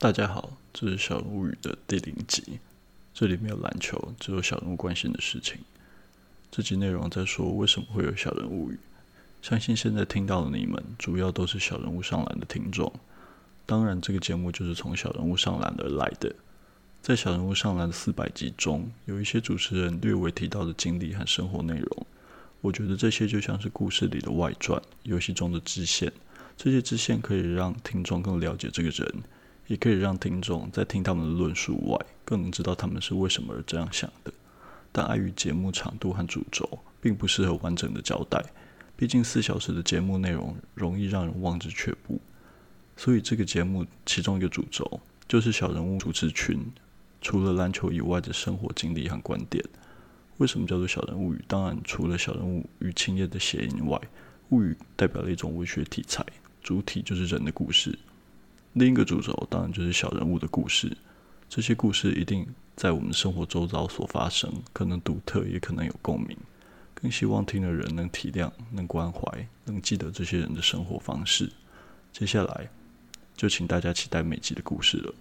大家好，这是小人物语的第零集。这里没有篮球，只有小人物关心的事情。这集内容在说为什么会有小人物语。相信现在听到的你们，主要都是小人物上篮的听众。当然，这个节目就是从小人物上篮而来的。在小人物上篮的四百集中，有一些主持人略微提到的经历和生活内容，我觉得这些就像是故事里的外传，游戏中的支线。这些支线可以让听众更了解这个人。也可以让听众在听他们的论述外，更能知道他们是为什么而这样想的。但碍于节目长度和主轴，并不适合完整的交代。毕竟四小时的节目内容容易让人望之却步。所以这个节目其中一个主轴就是小人物主持群，除了篮球以外的生活经历和观点。为什么叫做小人物语？当然，除了小人物与青叶的谐音外，物语代表了一种文学题材，主体就是人的故事。另一个主轴当然就是小人物的故事，这些故事一定在我们生活周遭所发生，可能独特，也可能有共鸣。更希望听的人能体谅、能关怀、能记得这些人的生活方式。接下来就请大家期待每集的故事了。